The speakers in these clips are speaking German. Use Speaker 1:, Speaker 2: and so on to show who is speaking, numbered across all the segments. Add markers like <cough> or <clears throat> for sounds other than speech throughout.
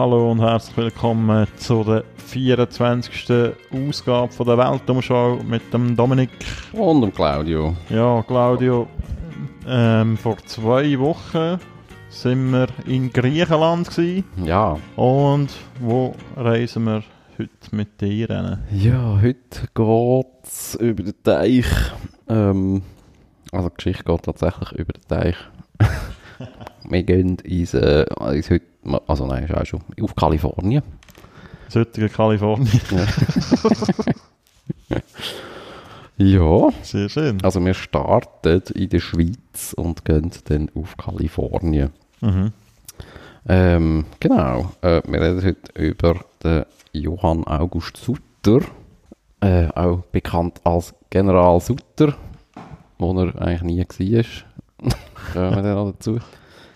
Speaker 1: Hallo und herzlich willkommen zu der 24. Ausgabe von der Weltumschau mit dem Dominik.
Speaker 2: Und dem Claudio.
Speaker 1: Ja, Claudio, ähm, vor zwei Wochen sind wir in Griechenland gewesen.
Speaker 2: Ja.
Speaker 1: Und wo reisen wir heute mit dir hin?
Speaker 2: Ja, heute geht es über den Teich. Ähm, also die Geschichte geht tatsächlich über den Teich. <laughs> wir gehen ins, äh, ins heute, also nein, ist auch schon auf Kalifornien.
Speaker 1: Das heutige Kalifornien. <laughs>
Speaker 2: Ja,
Speaker 1: Sehr schön.
Speaker 2: also wir starten in der Schweiz und gehen dann auf Kalifornien.
Speaker 1: Mhm.
Speaker 2: Ähm, genau, äh, wir reden heute über den Johann August Sutter, äh, auch bekannt als General Sutter, wo er eigentlich nie war. <laughs> Kommen wir dann noch dazu.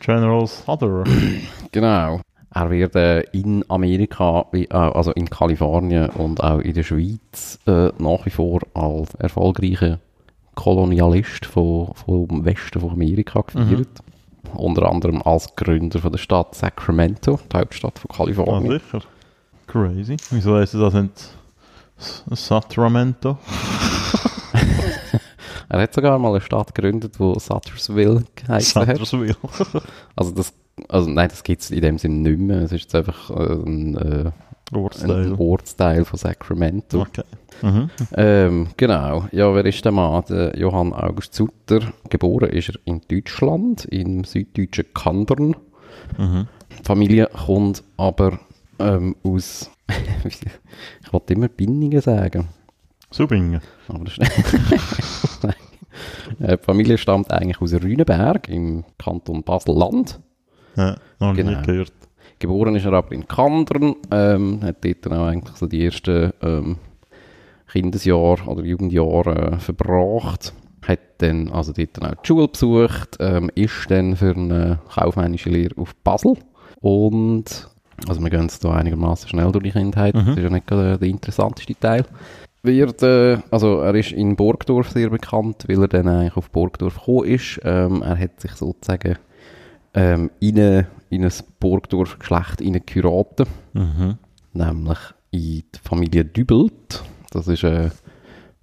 Speaker 1: General Sutter. <clears throat>
Speaker 2: Genau. Er wird äh, in Amerika, äh, also in Kalifornien und auch in der Schweiz äh, nach wie vor als erfolgreicher Kolonialist von, vom Westen von Amerika gefeiert. Unter anderem als Gründer von der Stadt Sacramento, die Hauptstadt von
Speaker 1: Ah,
Speaker 2: Kalifornien.
Speaker 1: sicher. Crazy. Wieso heisst das nicht Sacramento?
Speaker 2: Er hat sogar mal eine Stadt gegründet, die Suttersville geheißen hat.
Speaker 1: Suttersville. <laughs>
Speaker 2: Also das, also nein, das gibt es in dem Sinne nicht mehr. Es ist jetzt einfach äh, ein, äh, ein
Speaker 1: Ortsteil.
Speaker 2: Ortsteil von Sacramento.
Speaker 1: Okay. Mhm.
Speaker 2: Ähm, genau. Ja, wer ist der Mann? Der Johann August Sutter. Geboren ist er in Deutschland, im süddeutschen Kandern.
Speaker 1: Mhm.
Speaker 2: Die Familie kommt aber ähm, aus, <laughs> ich wollte immer Binningen sagen,
Speaker 1: Subingen.
Speaker 2: aber das ist <laughs> Nein. Äh, Die Familie stammt eigentlich aus Rüneberg im Kanton Basel-Land.
Speaker 1: Ja, noch nie
Speaker 2: Genau.
Speaker 1: gehört.
Speaker 2: Geboren ist er aber in Kandern, ähm, hat dort dann auch eigentlich so die ersten ähm, Kindesjahre oder Jugendjahre äh, verbracht. Hat dann also dort dann auch die Schule besucht, ähm, ist dann für eine kaufmännische Lehre auf Basel und also wir gehen jetzt hier einigermaßen schnell durch die Kindheit,
Speaker 1: Mhm.
Speaker 2: das ist ja nicht gerade der interessanteste Teil. Wird, äh, also er ist in Burgdorf sehr bekannt, weil er dann eigentlich auf Burgdorf gekommen ist. Ähm, er hat sich sozusagen ähm, in, ein Burgdorf-Geschlecht geheiratet,
Speaker 1: Mhm.
Speaker 2: nämlich in die Familie Dübelt. Das ist, äh,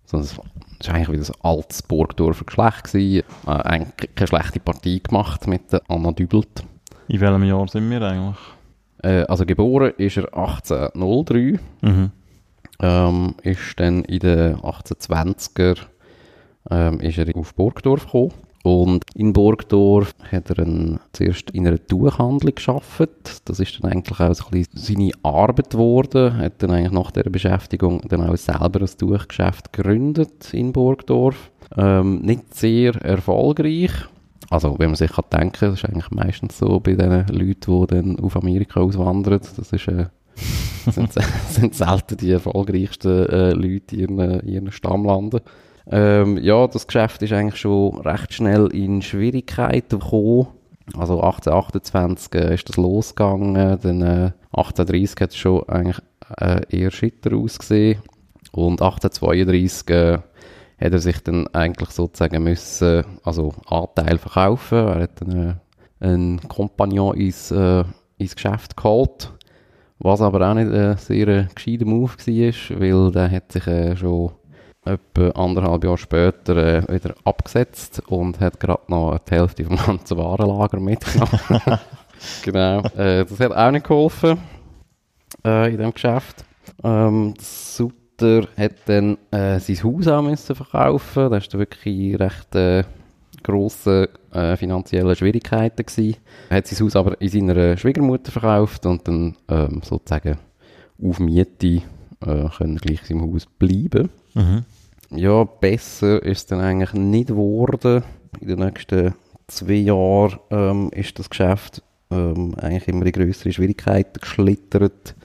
Speaker 2: so ein, das ist eigentlich wieder ein altes Burgdorfer Geschlecht gewesen. Äh, eigentlich keine schlechte Partie gemacht mit der Anna Dübelt.
Speaker 1: In welchem Jahr sind wir eigentlich?
Speaker 2: Äh, also geboren ist er 1803,
Speaker 1: Mhm.
Speaker 2: Ähm, ist dann in den 1820er ähm, ist er auf Burgdorf gekommen. Und in Burgdorf hat er ein, zuerst in einer Tuchhandlung gearbeitet. Das ist dann eigentlich auch so ein bisschen seine Arbeit geworden. Hat dann eigentlich nach dieser Beschäftigung dann auch selber ein Tuchgeschäft gegründet in Burgdorf. Ähm, nicht sehr erfolgreich. Also, wenn man sich kann denken, das ist eigentlich meistens so bei den Leuten, die dann auf Amerika auswandern. Das ist, äh, <laughs> sind, <laughs> sind selten die erfolgreichsten äh, Leute in ihren, ihren Stammlanden. Ähm, ja, das Geschäft ist eigentlich schon recht schnell in Schwierigkeiten gekommen. Also 1828 äh, ist das losgegangen, dann äh, 1830 hat es schon eigentlich äh, eher schitter ausgesehen und 1832 äh, hat er sich dann eigentlich sozusagen müssen, also Anteil verkaufen. Er hat dann äh, einen Kompagnon ins, äh, ins Geschäft geholt, was aber auch nicht ein sehr äh, gescheiter Move war, weil der hat sich äh, schon etwa anderthalb Jahre später äh, wieder abgesetzt und hat gerade noch die Hälfte vom <laughs> ganzen Warenlager mitgenommen. <laughs> genau, äh, das hat auch nicht geholfen äh, in dem Geschäft. Ähm, Sutter hat dann äh, sein Haus auch müssen verkaufen. Das war wirklich recht äh, grosse äh, finanzielle Schwierigkeiten gewesen. Er hat sein Haus aber in seiner Schwiegermutter verkauft und dann ähm, sozusagen auf Miete äh, können gleich seinem Haus bleiben.
Speaker 1: Mhm.
Speaker 2: Ja, besser ist es dann eigentlich nicht geworden. In den nächsten zwei Jahren ähm, ist das Geschäft ähm, eigentlich immer in größere Schwierigkeiten geschlittert,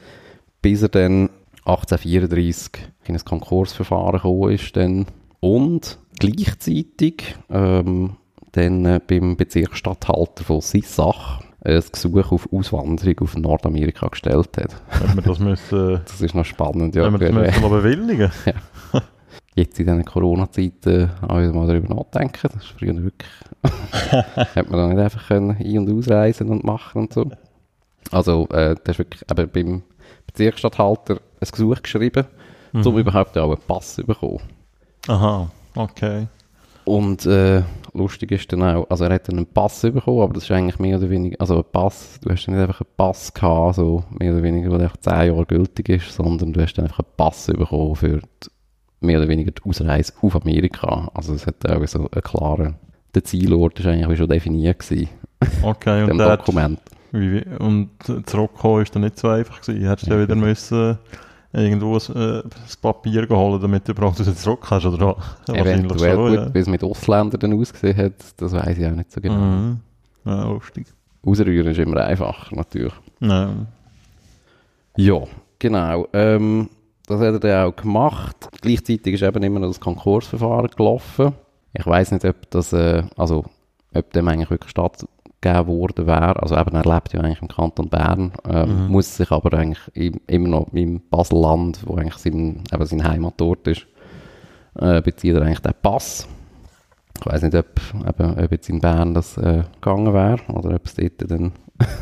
Speaker 2: bis er dann 1834 in ein Konkursverfahren gekommen ist. Dann. Und gleichzeitig ähm, dann äh, beim Bezirksstatthalter von Sissach ein Gesuch auf Auswanderung auf Nordamerika gestellt hat.
Speaker 1: Wenn wir das müssen,
Speaker 2: Das ist noch spannend. Ja,
Speaker 1: wenn wir das müssen noch bewilligen. <laughs>
Speaker 2: jetzt in diesen Corona-Zeiten auch wieder mal darüber nachdenken. Das ist früher wirklich. <laughs> hätte man dann nicht einfach können ein- und ausreisen und machen und so. Also, äh, der ist wirklich eben beim Bezirksstatthalter ein Gesuch geschrieben, um überhaupt auch einen Pass zu bekommen.
Speaker 1: Aha, okay.
Speaker 2: Und äh, lustig ist dann auch, also er hat dann einen Pass bekommen, aber das ist eigentlich mehr oder weniger, also ein Pass, du hast dann nicht einfach einen Pass gehabt, so mehr oder weniger, der einfach 10 Jahre gültig ist, sondern du hast dann einfach einen Pass bekommen für die, mehr oder weniger die Ausreise auf Amerika. Also es hat auch so einen klaren, der Zielort ist eigentlich schon definiert gewesen,
Speaker 1: Okay, <laughs> und, hat,
Speaker 2: Dokument.
Speaker 1: wie, wie- und zurückkommen ist dann nicht so einfach gewesen. Hättest du ja wieder müssen irgendwo ein, äh, das Papier geholt, damit du überhaupt wieder zurück kannst, oder? Wahrscheinlich
Speaker 2: Eventuell,
Speaker 1: schon,
Speaker 2: gut,
Speaker 1: ja.
Speaker 2: wie es mit Ausländern dann ausgesehen hat, das weiß ich auch nicht so genau.
Speaker 1: Mhm. Ja, lustig.
Speaker 2: Ausrühren ist immer einfach, natürlich.
Speaker 1: Ja.
Speaker 2: Ja, genau. Ähm, das hat er dann auch gemacht. Gleichzeitig ist eben immer noch das Konkursverfahren gelaufen. Ich weiß nicht, ob das, äh, also, ob dem eigentlich wirklich stattgegeben worden wäre. Also eben, er lebt ja eigentlich im Kanton Bern, ähm, muss sich aber eigentlich im, immer noch im Baselland, wo eigentlich sein, eben sein Heimatort ist, äh, bezieht er eigentlich den Pass. Ich weiß nicht, ob, eben, ob jetzt in Bern das äh, gegangen wäre oder ob es dort dann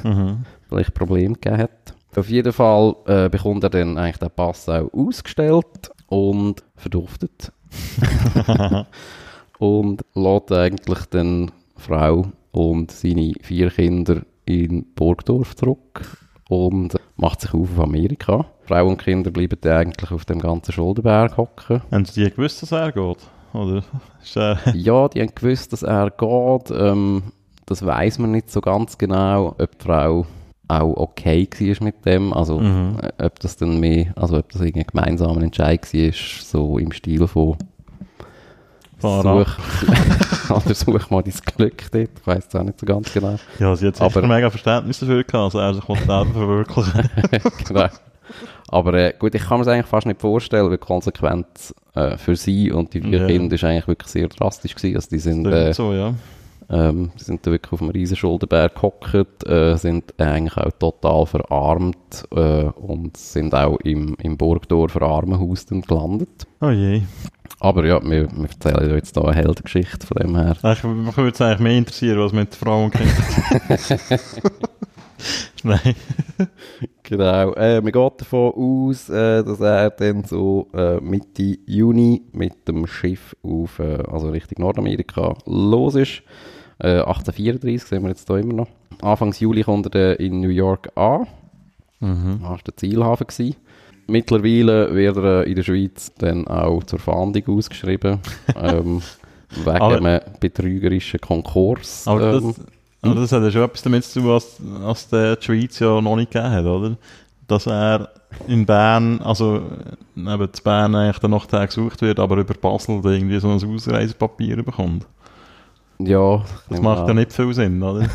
Speaker 1: Mhm. <laughs>
Speaker 2: vielleicht Probleme gegeben hat. Auf jeden Fall äh, bekommt er dann eigentlich den Pass auch ausgestellt und verduftet. <laughs> <laughs> und lässt eigentlich dann Frau und seine vier Kinder in Burgdorf zurück und macht sich auf auf Amerika. Frau und Kinder bleiben dann eigentlich auf dem ganzen Schuldenberg hocken.
Speaker 1: Haben die gewusst, dass er geht? Oder er... <laughs>
Speaker 2: Ja, die haben gewusst, dass er geht. Ähm, das weiß man nicht so ganz genau, ob die Frau auch okay war mit dem. Also,
Speaker 1: Mhm.
Speaker 2: äh, ob das dann mehr, also ob das irgendwie gemeinsamer Entscheid war, so im Stil von
Speaker 1: Fahr ab.
Speaker 2: Such, <laughs> oder such mal dein Glück dort. Ich weiß es auch nicht so ganz genau.
Speaker 1: Ja, sie hat sicher
Speaker 2: Aber-
Speaker 1: mega Verständnis dafür gehabt, also er sich selber verwirklichen. <laughs>
Speaker 2: genau. Aber äh, gut, ich kann mir das eigentlich fast nicht vorstellen, weil die Konsequenz äh, für sie und die vier
Speaker 1: Ja.
Speaker 2: Kinder ist eigentlich wirklich sehr drastisch gewesen. Also die sind, äh,
Speaker 1: so, ja.
Speaker 2: Ähm, die sind da wirklich auf einem riesen Schuldenberg gehockt, äh, sind eigentlich auch total verarmt äh, und sind auch im, im Burgdorfer Armenhaus dann gelandet.
Speaker 1: Oh je.
Speaker 2: Aber ja, wir, wir erzählen ja jetzt hier eine Heldengeschichte von dem her.
Speaker 1: Ich, mich würde es eigentlich mehr interessieren, was mit Frauen Kindern. <laughs> Nein.
Speaker 2: Genau, äh, man geht davon aus, äh, dass er dann so äh, Mitte Juni mit dem Schiff auf, äh, also Richtung Nordamerika los ist. Äh, 1834 sehen wir jetzt hier immer noch. Anfangs Juli kommt er dann in New York an.
Speaker 1: Mhm.
Speaker 2: Das war der Zielhafen. Gewesen. Mittlerweile wird er in der Schweiz dann auch zur Fahndung ausgeschrieben. <laughs> ähm, wegen
Speaker 1: Aber-
Speaker 2: einem betrügerischen Konkurs.
Speaker 1: Aber das,
Speaker 2: ähm,
Speaker 1: aber das hat ja schon etwas damit zu tun, was, was der die Schweiz ja noch nicht gegeben hat, oder? Dass er in Bern, also äh, eben zu Bern eigentlich dann noch gesucht wird, aber über Basel irgendwie so ein Ausreisepapier bekommt.
Speaker 2: Ja,
Speaker 1: Das macht ja nicht viel Sinn, oder?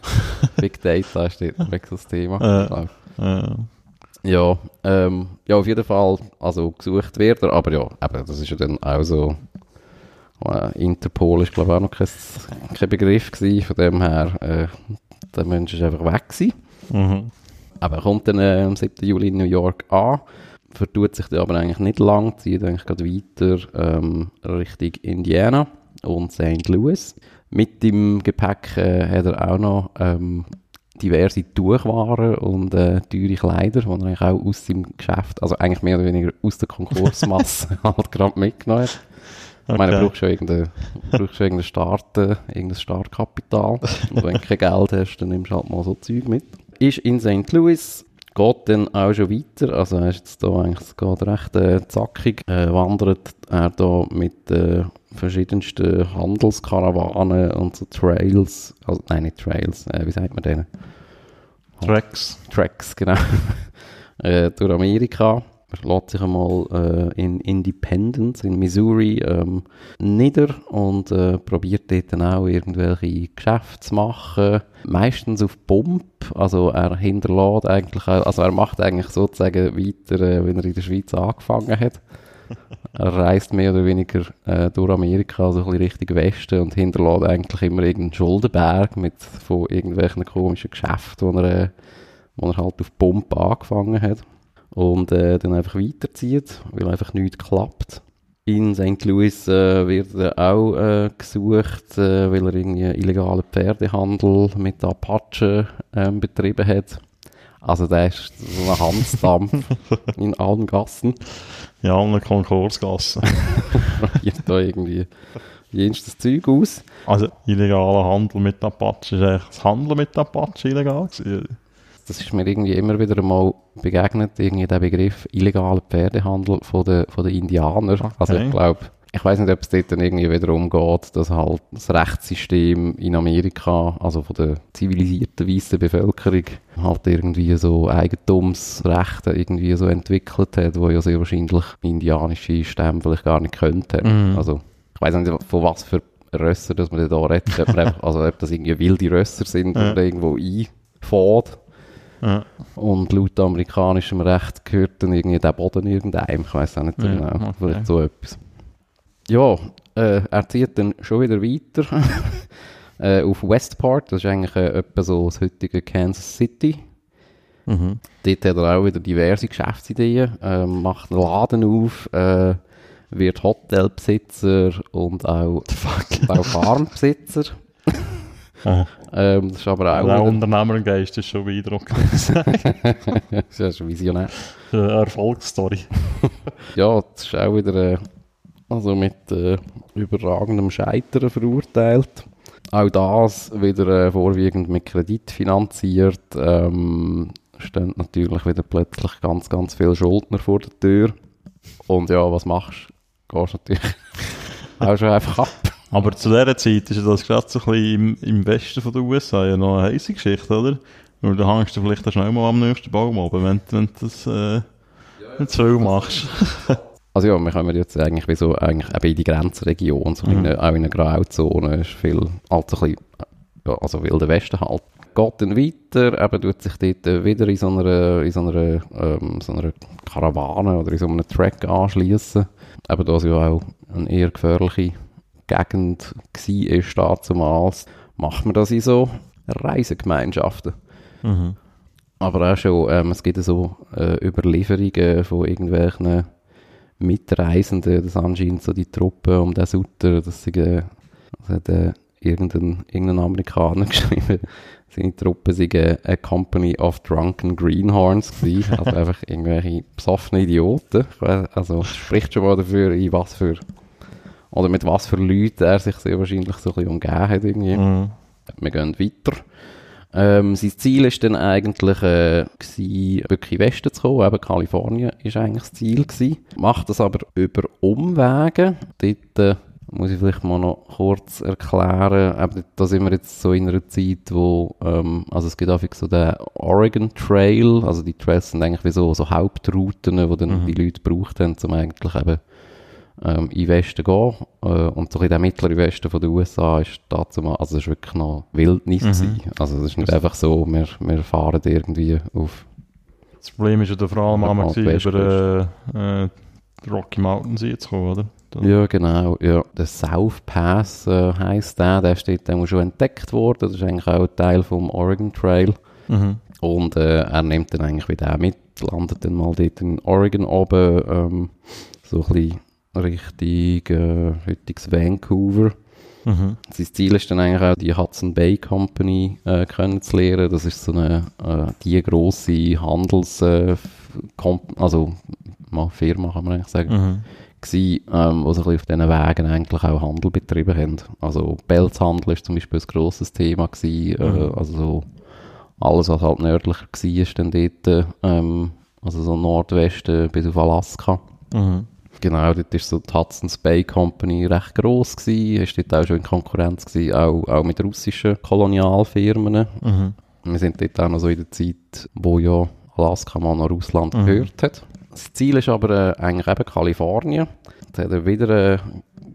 Speaker 1: <laughs>
Speaker 2: Big Data ist weg das Thema.
Speaker 1: Äh. Äh,
Speaker 2: Ja, ähm, ja, auf jeden Fall, also gesucht wird er, aber ja, eben, das ist ja dann auch so, äh, Interpol ist glaube ich auch noch kein, kein Begriff gewesen, von dem her, äh, der Mensch ist einfach weg gewesen.
Speaker 1: mhm.
Speaker 2: Aber er kommt dann äh, am 7. Juli in New York an, vertut sich dann aber eigentlich nicht lang, zieht eigentlich gerade weiter ähm, Richtung Indiana und St. Louis. Mit dem Gepäck äh, hat er auch noch ähm, diverse Tuchwaren und äh, teure Kleider, die er eigentlich auch aus seinem Geschäft, also eigentlich mehr oder weniger aus der Konkursmasse <laughs> halt gerade mitgenommen hat. Ich meine,
Speaker 1: Okay.
Speaker 2: du brauchst schon irgendein, brauchst schon irgendein Start, äh, irgendein Startkapital. Und wenn du kein Geld hast, dann nimmst du halt mal so Zeug mit. Ist in St. Louis, geht dann auch schon weiter. Also er ist jetzt da eigentlich, es geht recht äh, zackig. Äh, wandert er da mit äh, verschiedensten Handelskarawanen und so Trails, also nein, nicht Trails, äh, wie sagt man denen?
Speaker 1: Tracks.
Speaker 2: Tracks, genau. <laughs> äh, durch Amerika. Er lässt sich einmal äh, in Independence, in Missouri, ähm, nieder und äh, probiert dort dann auch irgendwelche Geschäfte zu machen. Meistens auf Pump. Also er hinterlässt eigentlich also er macht eigentlich sozusagen weiter, äh, wenn er in der Schweiz angefangen hat. Er reist mehr oder weniger äh, durch Amerika, also ein bisschen Richtung Westen und hinterlässt eigentlich immer irgendeinen Schuldenberg mit von irgendwelchen komischen Geschäften, die er, äh, wo er halt auf Pump angefangen hat und äh, dann einfach weiterzieht, weil einfach nichts klappt. In St. Louis äh, wird er auch äh, gesucht, äh, weil er irgendwie illegalen Pferdehandel mit Apachen ähm, betrieben hat. Also der ist so ein Hansdampf <laughs> in allen Gassen.
Speaker 1: In allen Konkursgassen. <laughs>
Speaker 2: Probiert da irgendwie jenstes Zeug aus.
Speaker 1: Also illegaler Handel mit Apache, ist eigentlich das Handeln mit Apache illegal gewesen?
Speaker 2: Das ist mir irgendwie immer wieder mal begegnet, irgendwie der Begriff illegaler Pferdehandel von den, von den Indianern. Also
Speaker 1: Okay.
Speaker 2: ich glaube, ich weiß nicht, ob es dort dann irgendwie wieder umgeht, dass halt das Rechtssystem in Amerika, also von der zivilisierten weißen Bevölkerung, halt irgendwie so Eigentumsrechte irgendwie so entwickelt hat, wo ja sehr wahrscheinlich indianische Stämme vielleicht gar nicht könnten.
Speaker 1: Mhm.
Speaker 2: Also ich weiß nicht, von was für Rösser dass man da redet, ob, man einfach, also ob das irgendwie wilde Rösser sind
Speaker 1: Ja.
Speaker 2: oder irgendwo einfährt.
Speaker 1: Ja.
Speaker 2: Und laut amerikanischem Recht gehört dann irgendwie der Boden irgendeinem. Ich weiß auch nicht
Speaker 1: Ja,
Speaker 2: genau.
Speaker 1: okay.
Speaker 2: Vielleicht so etwas. Ja, äh, er zieht dann schon wieder weiter <laughs> äh, auf Westport. Das ist eigentlich äh, etwa so das heutige Kansas City.
Speaker 1: Mhm.
Speaker 2: Dort hat er auch wieder diverse Geschäftsideen. Ähm, macht einen Laden auf, äh, wird Hotelbesitzer und auch, <laughs> und auch <laughs> Farmbesitzer. Ähm, das ist aber auch,
Speaker 1: Der Unternehmergeist ist schon beeindruckend. <laughs>
Speaker 2: das ist ein Visionär.
Speaker 1: Eine Erfolgsstory. <laughs>
Speaker 2: Ja, das ist auch wieder äh, also mit äh, überragendem Scheitern verurteilt. Auch das wieder äh, vorwiegend mit Kredit finanziert. Ähm, stehen natürlich wieder plötzlich ganz, ganz viele Schuldner vor der Tür. Und ja, was machst du? Gehst natürlich <laughs> auch schon einfach ab.
Speaker 1: Aber zu dieser Zeit ist ja das gerade so ein bisschen im, im Westen von den USA ja noch eine heisse Geschichte, oder? Nur da hängst du vielleicht auch schnell mal am nächsten Baum oben, wenn, wenn du das äh, nicht zu viel machst. <laughs>
Speaker 2: Also ja, wir kommen jetzt eigentlich wie so eigentlich eben in die Grenzregion, so in
Speaker 1: Mhm.
Speaker 2: eine, auch in einer Grauzone, ist viel, halt so ein bisschen, ja, also Wilder Westen halt. Geht dann weiter, eben tut sich dort wieder in so einer, in so einer, ähm, so einer Karawane oder in so einem Track anschließen. Eben da es ja auch eine eher gefährliche Gegend war, dazumals, macht man das in so Reisegemeinschaften.
Speaker 1: Mhm.
Speaker 2: Aber auch schon, ähm, es gibt so äh, Überlieferungen von irgendwelchen Mitreisenden, das anscheinend so die Truppe um den Sutter, das, sie, äh, äh, irgendein, irgendein Amerikaner <laughs> geschrieben, seine Truppe sei äh, a company of drunken greenhorns gewesen, also einfach irgendwelche besoffene Idioten. Also spricht schon mal dafür, in was für, oder mit was für Leuten er sich sehr wahrscheinlich so ein bisschen umgeben hat irgendwie.
Speaker 1: Mhm.
Speaker 2: Wir gehen weiter. Ähm, sein Ziel ist dann eigentlich, äh, gewesen, wirklich in den Westen zu kommen. Eben Kalifornien ist eigentlich das Ziel gewesen. Macht das aber über Umwege. Dort äh, muss ich vielleicht mal noch kurz erklären. Eben, da sind wir jetzt so in einer Zeit, wo, ähm, also es gibt häufig so den Oregon Trail. Also die Trails sind eigentlich wie so, so Hauptrouten, die dann
Speaker 1: Mhm.
Speaker 2: die Leute gebraucht haben, um eigentlich eben ähm, in den Westen gehen. Äh, und so in der mittleren Westen von den USA ist dazu mal, also es ist wirklich noch Wildnis
Speaker 1: Mhm.
Speaker 2: Also es ist nicht einfach so, wir, wir fahren irgendwie auf,
Speaker 1: Das Problem ist ja vor allem einmal über äh, äh, die Rocky Mountains jetzt kommen, oder? Da-
Speaker 2: ja genau, ja. Der South Pass äh, heisst der, der steht dann schon entdeckt worden, das ist eigentlich auch Teil vom Oregon Trail.
Speaker 1: Mhm.
Speaker 2: Und äh, er nimmt dann eigentlich wieder mit, landet dann mal dort in Oregon oben, ähm, so ein bisschen Richtung äh, heutiges Vancouver.
Speaker 1: Mhm.
Speaker 2: Sein Ziel ist dann eigentlich auch, die Hudson Bay Company äh, kennenzulernen. Das ist so eine, äh, die grosse Handels, äh, also mal Firma kann man eigentlich sagen,
Speaker 1: Mhm.
Speaker 2: ähm, bisschen auf diesen Wegen eigentlich auch Handel betrieben haben. Also Pelzhandel ist zum Beispiel ein grosses Thema gsi, äh,
Speaker 1: Mhm.
Speaker 2: also so alles, was halt nördlicher war, ist dann dort, ähm, also so Nordwesten bis auf Alaska.
Speaker 1: Mhm.
Speaker 2: Genau, dort ist so die Hudson's Bay Company recht gross gewesen, ist dort auch schon in Konkurrenz gewesen, auch, auch mit russischen Kolonialfirmen.
Speaker 1: Mhm.
Speaker 2: Wir sind dort auch noch so in der Zeit, wo ja Alaska mal nach Russland
Speaker 1: Mhm.
Speaker 2: gehört hat. Das Ziel ist aber äh, eigentlich eben Kalifornien. Jetzt hat er wieder eine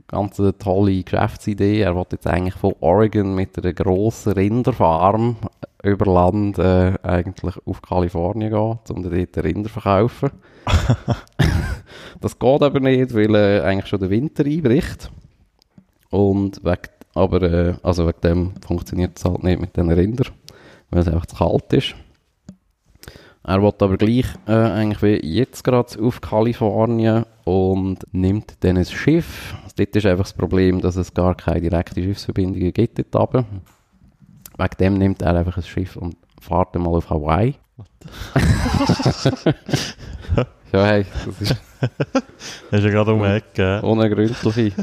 Speaker 2: ganz tolle Geschäftsidee. Er will jetzt eigentlich von Oregon mit einer grossen Rinderfarm über Land äh, eigentlich auf Kalifornien gehen, um dort Rinder zu verkaufen. <laughs> das geht aber nicht, weil äh, eigentlich schon der Winter einbricht. Und wegen, aber, äh, also wegen dem funktioniert es halt nicht mit den Rindern, weil es einfach zu kalt ist. Er will aber gleich äh, eigentlich wie jetzt gerade auf Kalifornien und nimmt dann ein Schiff. Dort ist einfach das Problem, dass es gar keine direkte Schiffsverbindungen gibt dort runter. Wegen dem nimmt er einfach ein Schiff und fährt dann mal auf Hawaii. <laughs> ja, hey, das ist
Speaker 1: Das ist ja gerade um die Ecke.
Speaker 2: unergründliche,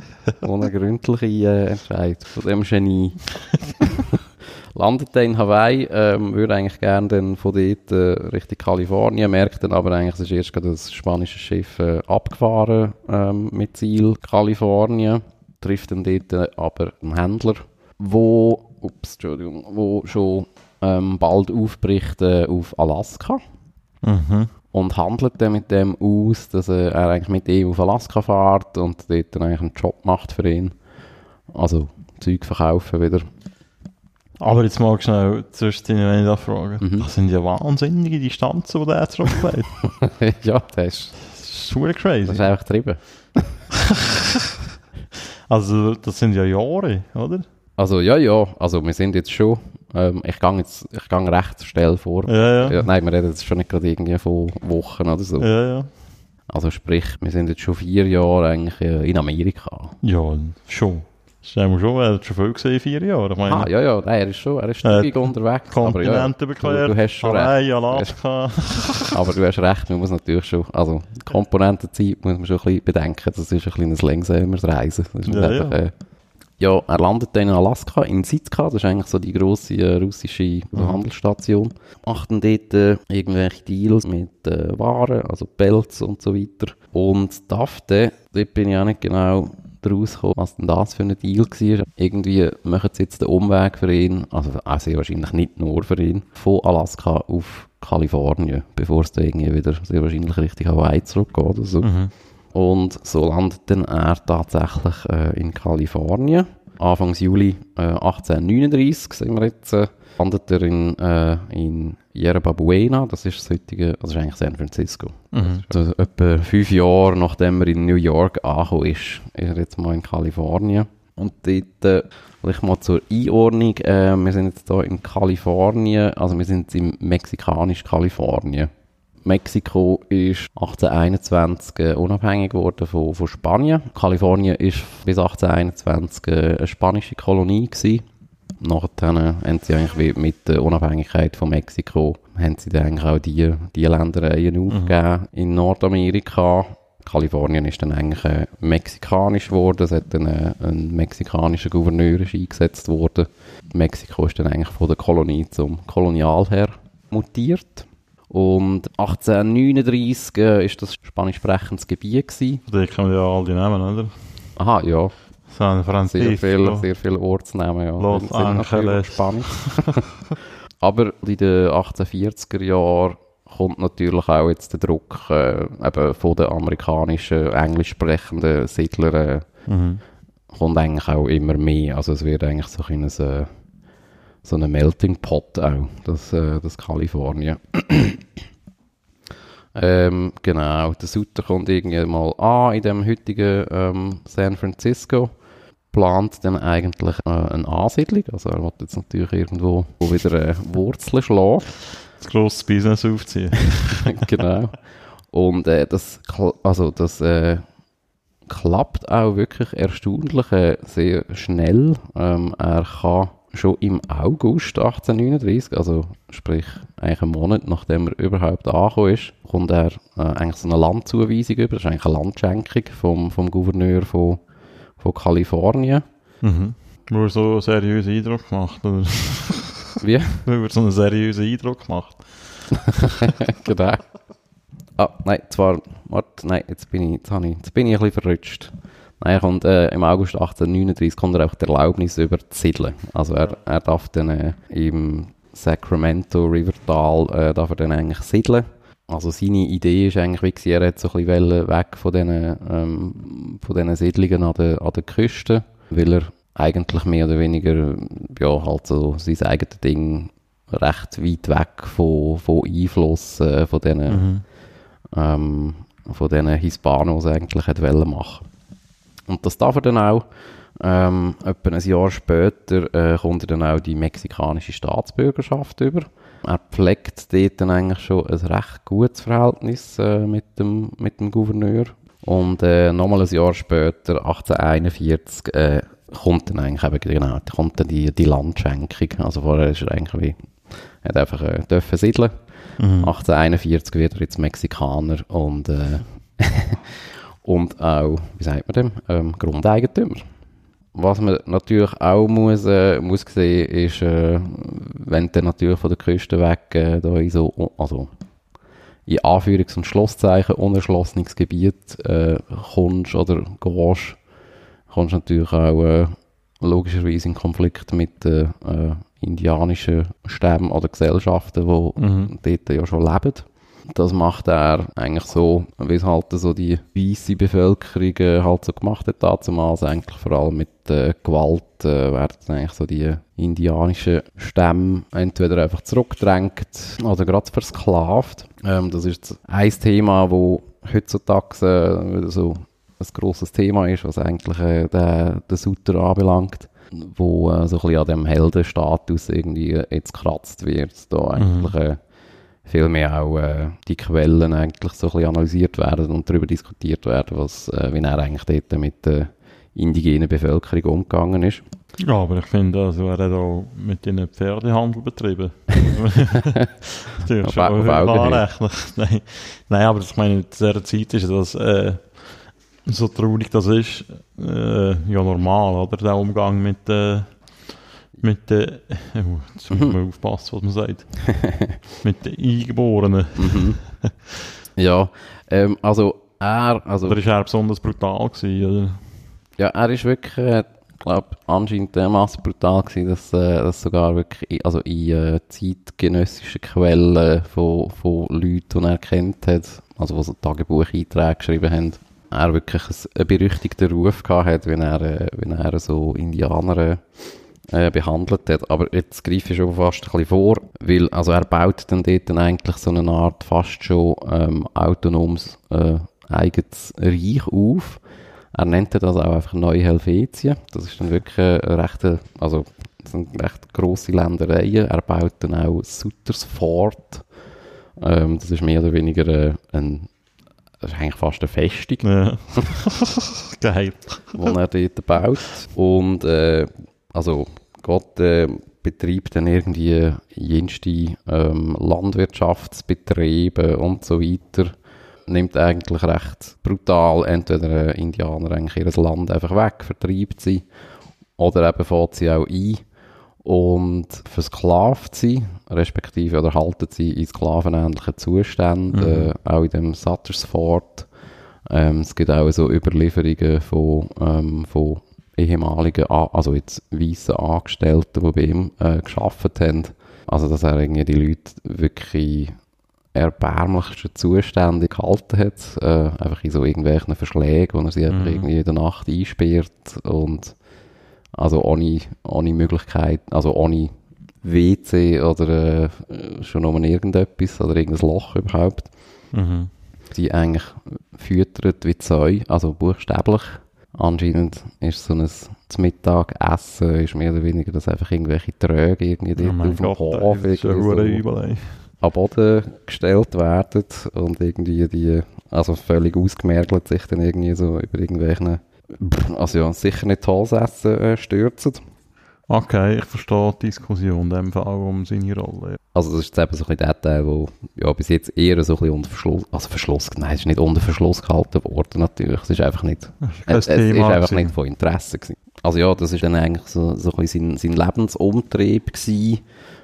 Speaker 2: unergründliche äh, Entscheid von dem Genie. <laughs> Landet er in Hawaii, ähm, würde eigentlich gerne dann von dort äh, Richtung Kalifornien, merkt dann aber eigentlich, es ist erst gerade das spanische Schiff äh, abgefahren ähm, mit Ziel Kalifornien, trifft dann dort äh, aber einen Händler, wo, ups, Entschuldigung, wo schon ähm, bald aufbricht äh, auf Alaska
Speaker 1: Mhm.
Speaker 2: Und handelt dann mit dem aus, dass er eigentlich mit ihm auf Alaska fährt und dort dann eigentlich einen Job macht für ihn. Also Zeug verkaufen wieder.
Speaker 1: Aber jetzt mal schnell zwischendrin, wenn ich da frage.
Speaker 2: Mhm.
Speaker 1: Das sind ja wahnsinnige Distanzen, die der zurücklegt. <laughs>
Speaker 2: ja, das ist,
Speaker 1: Das ist super
Speaker 2: das
Speaker 1: crazy.
Speaker 2: ist einfach getrieben. <laughs>
Speaker 1: Also, das sind ja Jahre, oder?
Speaker 2: Also ja, ja, also wir sind jetzt schon, ähm, ich gehe jetzt, ich gehe recht schnell vor.
Speaker 1: Ja, ja.
Speaker 2: Nein, wir reden jetzt schon nicht gerade irgendwie von Wochen oder so.
Speaker 1: Ja, ja.
Speaker 2: Also sprich, wir sind jetzt schon vier Jahre eigentlich äh, in Amerika.
Speaker 1: Ja, schon. Stell mir schon, er hat schon viel gesehen in vier Jahren. Ich meine,
Speaker 2: Ah, ja, ja, nein, er ist schon, er ist
Speaker 1: Äh,
Speaker 2: zügig unterwegs. Aber ja,
Speaker 1: Kontinente
Speaker 2: du, du hast schon recht.
Speaker 1: Hawaii, Alaska. <laughs>
Speaker 2: Aber du hast recht, man muss natürlich schon, also Komponentenzeit muss man schon ein bisschen bedenken, das ist ein kleines langsameres Reisen. Das ist
Speaker 1: Ja,
Speaker 2: einfach,
Speaker 1: ja.
Speaker 2: Äh, ja, er landet dann in Alaska, in Sitka, das ist eigentlich so die grosse äh, russische
Speaker 1: Mhm.
Speaker 2: Handelsstation. Macht dann dort äh, irgendwelche Deals mit äh, Waren, also Pelz und so weiter. Und Dafte, dort bin ich auch nicht genau draus gekommen, was denn das für ein Deal war. Irgendwie machen sie jetzt den Umweg für ihn, also auch sehr wahrscheinlich nicht nur für ihn, von Alaska auf Kalifornien, bevor es dann irgendwie wieder sehr wahrscheinlich Richtung Hawaii zurückgeht oder so.
Speaker 1: Mhm.
Speaker 2: Und so landet dann er tatsächlich äh, in Kalifornien. Anfangs Juli äh, 1839 sind wir jetzt, äh, landet er in, äh, in Yerba Buena, das ist das heutige, das ist eigentlich San Francisco.
Speaker 1: Mhm.
Speaker 2: Also etwa fünf Jahre nachdem er in New York angekommen ist, ist er jetzt mal in Kalifornien. Und dort, äh, vielleicht mal zur Einordnung, äh, wir sind jetzt hier in Kalifornien, also wir sind im mexikanischen Kalifornien. Mexiko ist 1821 äh, unabhängig geworden von, von Spanien. Kalifornien ist bis 1821 äh, eine spanische Kolonie gewesen. Nachher äh, haben sie eigentlich mit der Unabhängigkeit von Mexiko haben sie dann eigentlich auch die, die Ländereien aufgegeben in Nordamerika. Kalifornien ist dann eigentlich äh, mexikanisch geworden. Es hat dann äh, ein mexikanischer Gouverneur ist eingesetzt worden. Mexiko ist dann eigentlich von der Kolonie zum Kolonialherr mutiert. Und 1839 äh, ist das spanisch sprechendes Gebiet gewesen.
Speaker 1: Da kennen wir ja all die Namen, oder?
Speaker 2: Aha, ja,
Speaker 1: San
Speaker 2: sehr
Speaker 1: Francisco.
Speaker 2: viele sehr viele Ortsnamen, ja.
Speaker 1: Los
Speaker 2: sind
Speaker 1: Angeles.
Speaker 2: Spanisch. <laughs> <laughs> Aber in den 1840er Jahren kommt natürlich auch jetzt der Druck äh, eben von den amerikanischen, englisch sprechenden Siedlern äh,
Speaker 1: Mhm.
Speaker 2: kommt eigentlich auch immer mehr. Also es wird eigentlich so ein, äh, so ein Melting Pot auch, das, äh, das Kalifornien. <clears throat> ähm, genau, der Sutter kommt irgendwie mal an in dem heutigen ähm, San Francisco, plant dann eigentlich äh, eine Ansiedlung, also er will jetzt natürlich irgendwo wieder äh, Wurzeln schlagen.
Speaker 1: Das grosses Business aufziehen. <laughs>
Speaker 2: genau. Und äh, das, also das äh, klappt auch wirklich erstaunlich äh, sehr schnell. Ähm, er kann schon im August 1839, also sprich eigentlich einen Monat nachdem er überhaupt angekommen ist, kommt er äh, eigentlich so eine Landzuweisung über. Das ist eigentlich eine Landschenkung vom, vom Gouverneur von, von Kalifornien.
Speaker 1: Mhm. Nur so einen seriösen Eindruck gemacht, oder?
Speaker 2: Wie? <laughs>
Speaker 1: Nur so einen seriösen Eindruck gemacht. <laughs>
Speaker 2: genau. Ah, nein, zwar, warte, nein, jetzt bin ich, jetzt, ich, jetzt bin ich ein bisschen verrutscht. Nein, er kommt, äh, im August 1839 kommt er auch die Erlaubnis über zu siedeln. Also er, er darf dann äh, im Sacramento Rivertal, äh, darf er dann eigentlich siedeln. Also seine Idee ist eigentlich, wie gewesen, er hat so ein bisschen weg von diesen, ähm, von diesen Siedlungen an der, an der Küste, weil er eigentlich mehr oder weniger, ja, halt so sein eigenes Ding recht weit weg von, von Einfluss äh, von diesen,
Speaker 1: Mhm.
Speaker 2: ähm, von diesen Hispanos eigentlich wollen machen. Und das darf er dann auch. Ähm, etwa ein Jahr später äh, kommt er dann auch die mexikanische Staatsbürgerschaft über. Er pflegt dort dann eigentlich schon ein recht gutes Verhältnis äh, mit, dem, mit dem Gouverneur. Und äh, nochmal ein Jahr später, 1841, äh, kommt dann eigentlich eben genau, kommt dann die, die Landschenkung. Also vorher ist er eigentlich wie, hat einfach äh, dürfen siedeln.
Speaker 1: Mhm.
Speaker 2: 1841 wird er jetzt Mexikaner und, äh, <laughs> und auch, wie sagt man dem, ähm, Grundeigentümer. Was man natürlich auch muss, äh, muss sehen, ist, äh, wenn du natürlich von der Küste weg äh, da in so, also in Anführungs- und Schlusszeichen unerschlossenes Gebiet äh, kommst oder gehst, kommst du natürlich auch äh, logischerweise in Konflikt mit den äh, indianischen Stämmen oder Gesellschaften, die
Speaker 1: Mhm.
Speaker 2: dort ja schon leben. Das macht er eigentlich so, wie es halt so die weiße Bevölkerung äh, halt so gemacht hat damals, eigentlich vor allem mit äh, Gewalt äh, werden eigentlich so die indianischen Stämme entweder einfach zurückgedrängt oder gerade versklavt. Ähm, das ist ein Thema, wo heutzutage äh, so ein grosses Thema ist, was eigentlich äh, den, den Sutter anbelangt wo äh, so ein bisschen an dem Heldenstatus irgendwie äh, jetzt gekratzt wird. Da eigentlich äh, viel mehr auch äh, die Quellen eigentlich so ein bisschen analysiert werden und darüber diskutiert werden, was, äh, wie er eigentlich dort mit der indigenen Bevölkerung umgegangen ist.
Speaker 1: Ja, aber ich finde, also, er hat auch mit ihnen Pferdehandel betrieben. <laughs> Schon
Speaker 2: auf Augenhöhe.
Speaker 1: anrechnen. <laughs> Nein. Nein, aber ich meine, zu dieser Zeit ist das äh, so traurig das ist, äh, ja normal, oder? Der Umgang mit äh, mit den, oh, jetzt muss man aufpassen, was man sagt, mit den Eingeborenen.
Speaker 2: Mhm. <laughs> ja, ähm, also er, also
Speaker 1: Oder ist er besonders brutal gewesen, oder?
Speaker 2: Ja, er ist wirklich, äh, glaube anscheinend dermaßen brutal gewesen, dass, äh, dass sogar wirklich, also in äh, zeitgenössischen Quellen von, von Leuten, die er kennt hat, also die so Tagebucheinträge geschrieben haben, er wirklich ein, einen berüchtigten Ruf gehabt hat, wenn er, äh, wenn er so Indianer äh, behandelt hat. Aber jetzt greife ich schon fast ein bisschen vor, weil also er baut dann dort dann eigentlich so eine Art fast schon ähm, autonomes äh, eigenes Reich auf. Er nennt das auch einfach Neu-Helvetien. Das ist dann wirklich eine rechte, also das sind recht grosse Ländereien. Er baut dann auch Sutters Fort. Ähm, das ist mehr oder weniger äh, ein, das ist eigentlich fast eine Festung
Speaker 1: Ja. <laughs> <laughs> Geil.
Speaker 2: die er dort baut. Und äh, also Gott äh, betreibt dann irgendwie jenste ähm, Landwirtschaftsbetriebe und so weiter. Nimmt eigentlich recht brutal entweder äh, Indianer eigentlich ihr Land einfach weg, vertreibt sie oder eben fährt sie auch ein und versklavt sie, respektive oder haltet sie in sklavenähnlichen Zuständen,
Speaker 1: Mhm.
Speaker 2: äh, auch in dem Sutters Fort. Ähm, es gibt auch so Überlieferungen von, ähm, von ehemaligen, also jetzt weißen Angestellten, die bei ihm äh, geschafft haben. Also, dass er irgendwie die Leute wirklich erbärmlichsten Zuständen gehalten hat. Äh, einfach in so irgendwelchen Verschlägen, wo er sie einfach
Speaker 1: Mhm.
Speaker 2: irgendwie in der Nacht einsperrt und also ohne, ohne Möglichkeit, also ohne WC oder äh, schon um irgendetwas oder irgendein Loch überhaupt
Speaker 1: Mhm.
Speaker 2: die eigentlich füttert wie Zeu, also buchstäblich. Anscheinend ist so ein Mittagessen ist mehr oder weniger, dass einfach irgendwelche Tröge irgendwie
Speaker 1: Oh
Speaker 2: auf dem Hof
Speaker 1: ey,
Speaker 2: so am Boden gestellt werden und irgendwie die, also völlig ausgemergelt sich dann irgendwie so über irgendwelchen, also ja, sicher nicht Holzessen äh, stürzen.
Speaker 1: Okay, ich verstehe die Diskussion in dem Fall um seine Rolle.
Speaker 2: Also das ist jetzt eben so ein bisschen der Teil, wo ja, bis jetzt eher so ein bisschen unter Verschluss, also Verschluss, nein, es ist nicht unter Verschluss gehalten worden natürlich, es ist einfach nicht,
Speaker 1: Kein
Speaker 2: es, es ist einfach
Speaker 1: gewesen.
Speaker 2: nicht von Interesse gewesen. Also ja, das ist dann eigentlich so, so ein bisschen sein, sein Lebensumtrieb gewesen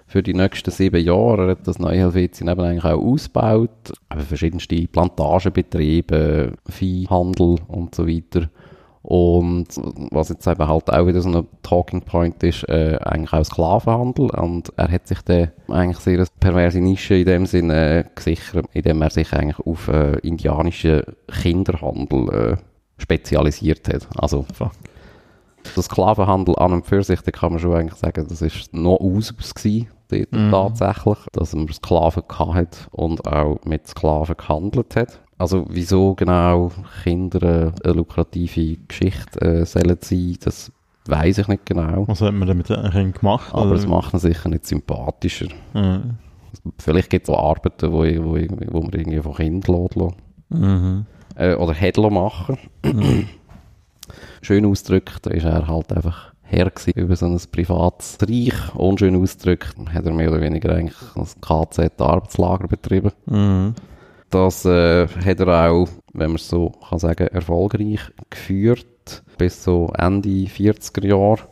Speaker 2: für die nächsten sieben Jahre. Er hat das neue Helvetien eben eigentlich auch ausgebaut, eben verschiedenste Plantagenbetriebe, Viehhandel und so weiter. Und was jetzt eben halt auch wieder so ein Talking Point ist, äh, eigentlich auch Sklavenhandel. Und er hat sich dann eigentlich sehr eine perverse Nische in dem Sinne äh, gesichert, indem er sich eigentlich auf äh, indianischen Kinderhandel äh, spezialisiert hat. Also
Speaker 1: Fuck.
Speaker 2: der Sklavenhandel an und für sich, da kann man schon eigentlich sagen, das ist noch Usus gewesen, dort
Speaker 1: Mhm.
Speaker 2: tatsächlich, dass man Sklaven gehabt hat und auch mit Sklaven gehandelt hat. Also wieso genau Kinder eine lukrative Geschichte äh, sollen sein, das weiß ich nicht genau.
Speaker 1: Was hat man denn mit den Kindern gemacht?
Speaker 2: Aber es macht ihn sicher nicht sympathischer.
Speaker 1: Ja.
Speaker 2: Vielleicht gibt es auch Arbeiten, wo, wo, wo man irgendwie von Kindern lässt,
Speaker 1: Mhm.
Speaker 2: äh, oder lassen machen. Schön ausgedrückt, da ist er halt einfach Herr über so ein privates Reich. Unschön ausgedrückt, hat er mehr oder weniger eigentlich ein KZ-Arbeitslager betrieben.
Speaker 1: Mhm.
Speaker 2: Das äh, hat er auch, wenn man es so kann sagen, erfolgreich geführt, bis so Ende 40er Jahre.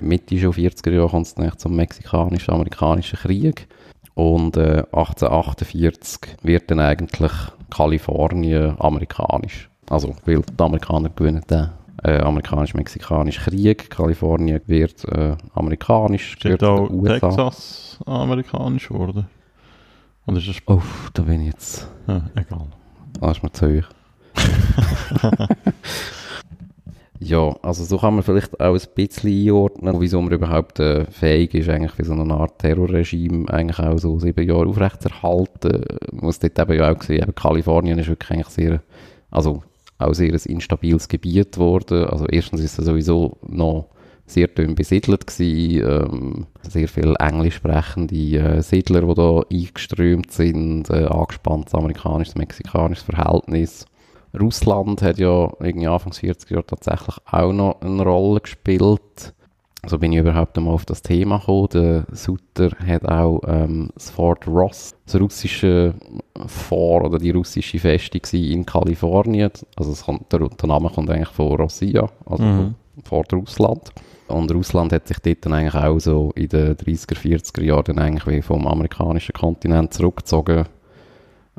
Speaker 2: Mitte schon 40er Jahre kommt es dann zum mexikanisch-amerikanischen Krieg. Und äh, 1848 wird dann eigentlich Kalifornien amerikanisch. Also, weil die Amerikaner gewinnen den äh, amerikanisch-mexikanischen Krieg. Kalifornien wird äh, amerikanisch,
Speaker 1: Ist nicht
Speaker 2: zu
Speaker 1: auch
Speaker 2: USA.
Speaker 1: Texas amerikanisch geworden? Oder ist das...
Speaker 2: Oh, da bin ich jetzt...
Speaker 1: Ja, egal.
Speaker 2: Das ist mir zu hoch. <laughs> ja, also so kann man vielleicht auch ein bisschen einordnen, wieso man überhaupt äh, fähig ist, eigentlich für so eine Art Terrorregime eigentlich auch so sieben Jahre aufrechtzuerhalten. Man muss dort eben ja auch sehen, eben Kalifornien ist wirklich eigentlich sehr, also auch sehr ein instabiles Gebiet geworden. Also erstens ist es sowieso noch sehr dünn besiedelt gewesen, ähm, sehr viele englisch sprechende äh, Siedler, die da eingeströmt sind, äh, angespanntes amerikanisches, mexikanisches Verhältnis. Russland hat ja irgendwie Anfang 40 Jahre tatsächlich auch noch eine Rolle gespielt. So bin ich überhaupt einmal auf das Thema gekommen. Der Sutter hat auch ähm, das Fort Ross, das russische Fort oder die russische Festung in Kalifornien. Also kommt, der, der Name kommt eigentlich von Rossia, also
Speaker 1: Mhm.
Speaker 2: von Fort Russland. Und Russland hat sich dort dann eigentlich auch so in den 30er, 40er Jahren eigentlich wie vom amerikanischen Kontinent zurückgezogen.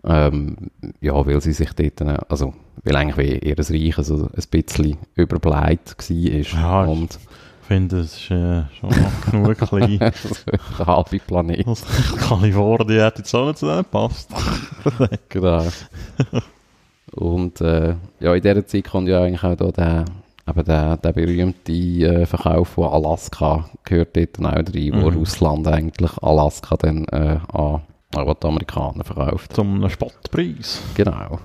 Speaker 2: Ähm, ja, weil sie sich dort, dann, also, weil eigentlich wie ihr Reich so ein bisschen überbleibt war.
Speaker 1: Ja,
Speaker 2: und
Speaker 1: Ich finde, es ist äh, schon genug <laughs> klein.
Speaker 2: der halbe Planet.
Speaker 1: Also, Kalifornien hätte jetzt auch nicht zu denen gepasst. <laughs>
Speaker 2: Genau. Und äh, ja, in dieser Zeit kommt ja eigentlich auch da der, eben der, der berühmte äh, Verkauf von Alaska gehört dort dann auch rein, wo
Speaker 1: Mhm.
Speaker 2: Russland eigentlich Alaska dann äh, an, an die Amerikaner verkauft.
Speaker 1: Zum Spottpreis.
Speaker 2: Genau.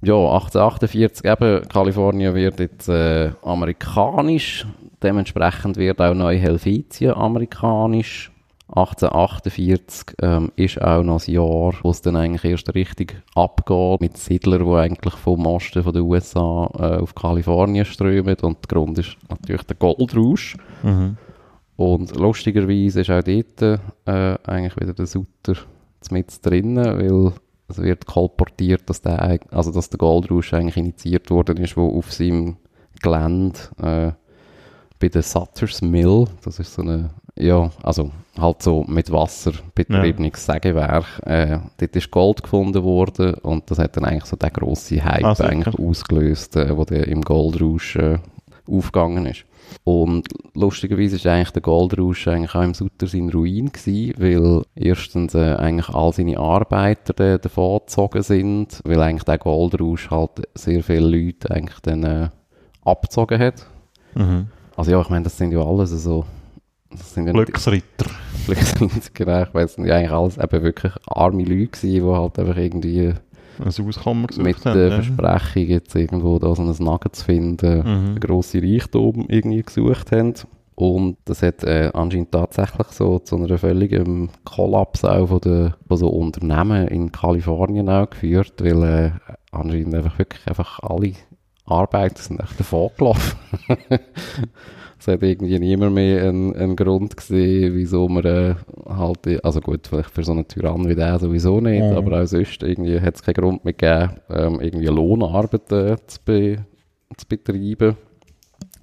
Speaker 2: Ja, 1848 eben, Kalifornien wird jetzt äh, amerikanisch, dementsprechend wird auch Neu-Helvetien amerikanisch. 1848 ähm, ist auch noch das Jahr, wo es dann eigentlich erst richtig abgeht mit Siedlern, die eigentlich vom Osten von den USA äh, auf Kalifornien strömen und der Grund ist natürlich der Goldrausch.
Speaker 1: Mhm.
Speaker 2: Und lustigerweise ist auch dort äh, eigentlich wieder der Sutter mit drinnen, weil es wird kolportiert, dass der, also dass der Goldrush eigentlich initiiert worden ist, wo auf seinem Gelände äh, bei der Sutters Mill, das ist so eine, ja, also halt so mit Wasser betriebenes Sägewerk, äh, dort ist Gold gefunden worden und das hat dann eigentlich so den grossen Hype
Speaker 1: Ah,
Speaker 2: eigentlich ausgelöst, äh, wo der im Goldrush äh, aufgegangen ist. Und lustigerweise ist eigentlich der Goldrausch eigentlich auch im Sutter sein Ruin gewesen, weil erstens äh, eigentlich all seine Arbeiter da- davon gezogen sind, weil eigentlich der Goldrausch halt sehr viele Leute eigentlich dann äh, abgezogen hat.
Speaker 1: Mhm.
Speaker 2: Also ja, ich meine, das sind ja alles so,
Speaker 1: Glücksritter.
Speaker 2: Glücksritter, <laughs> genau, ich weiss nicht, eigentlich alles eben wirklich arme Leute gewesen, die halt einfach irgendwie
Speaker 1: Ein Auskommen
Speaker 2: mit
Speaker 1: haben.
Speaker 2: der
Speaker 1: ja.
Speaker 2: Versprechung jetzt irgendwo da so ein Nugget zu finden,
Speaker 1: Mhm.
Speaker 2: einen grossen Reichtum irgendwie gesucht haben. Und das hat äh, anscheinend tatsächlich so zu einer völligen Kollaps auch von, der, von so Unternehmen in Kalifornien auch geführt, weil äh, anscheinend einfach wirklich einfach alle Arbeiter sind echt davon gelaufen. <laughs> Es hat irgendwie niemand mehr einen, einen Grund gesehen, wieso man äh, halt, also gut, vielleicht für so einen Tyrann wie der sowieso nicht,
Speaker 1: Mhm.
Speaker 2: aber auch sonst irgendwie hat es keinen Grund mehr gegeben, ähm, irgendwie Lohnarbeit äh, zu, be, zu betreiben,